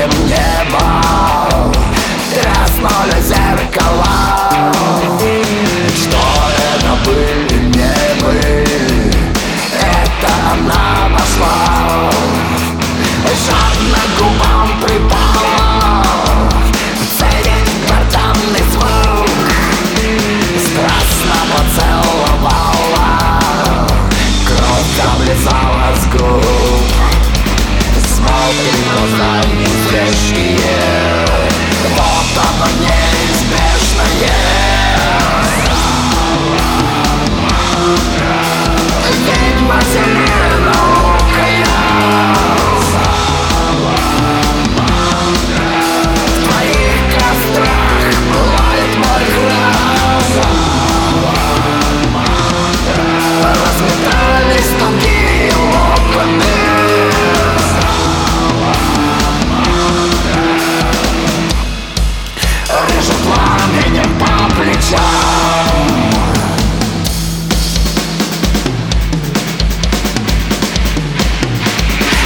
him never. видим по плечам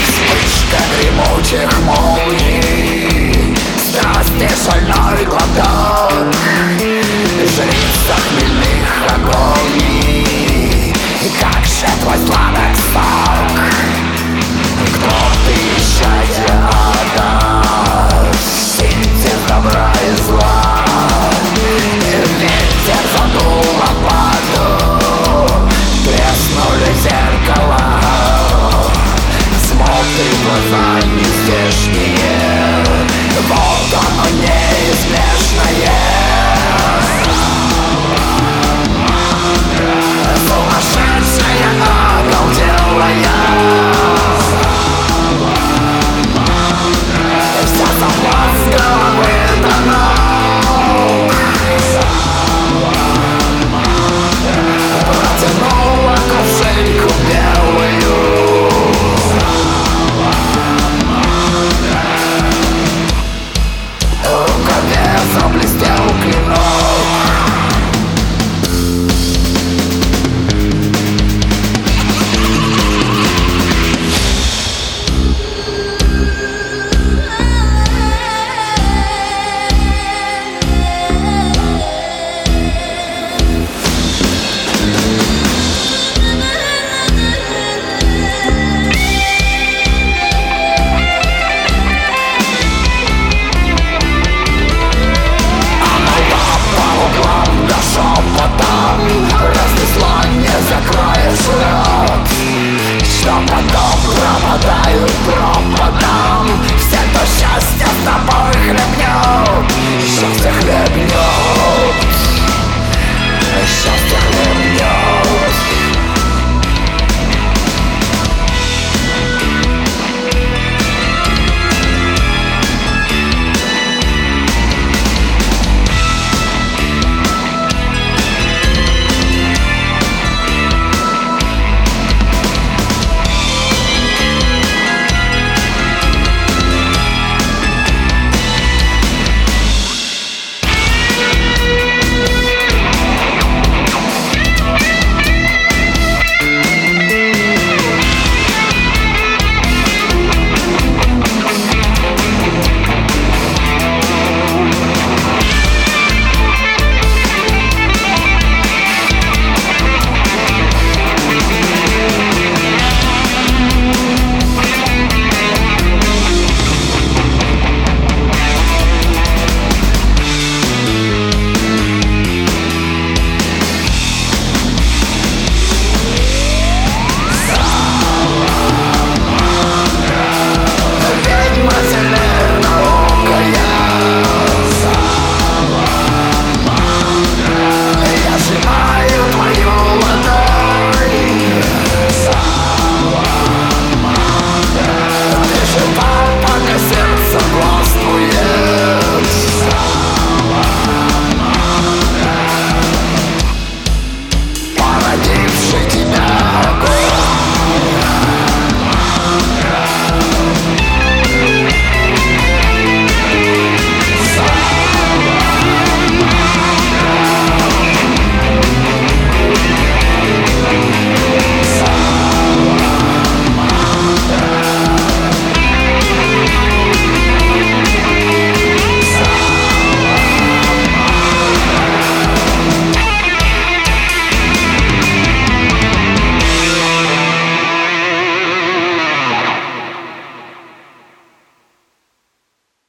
Вспышка гремучих молний.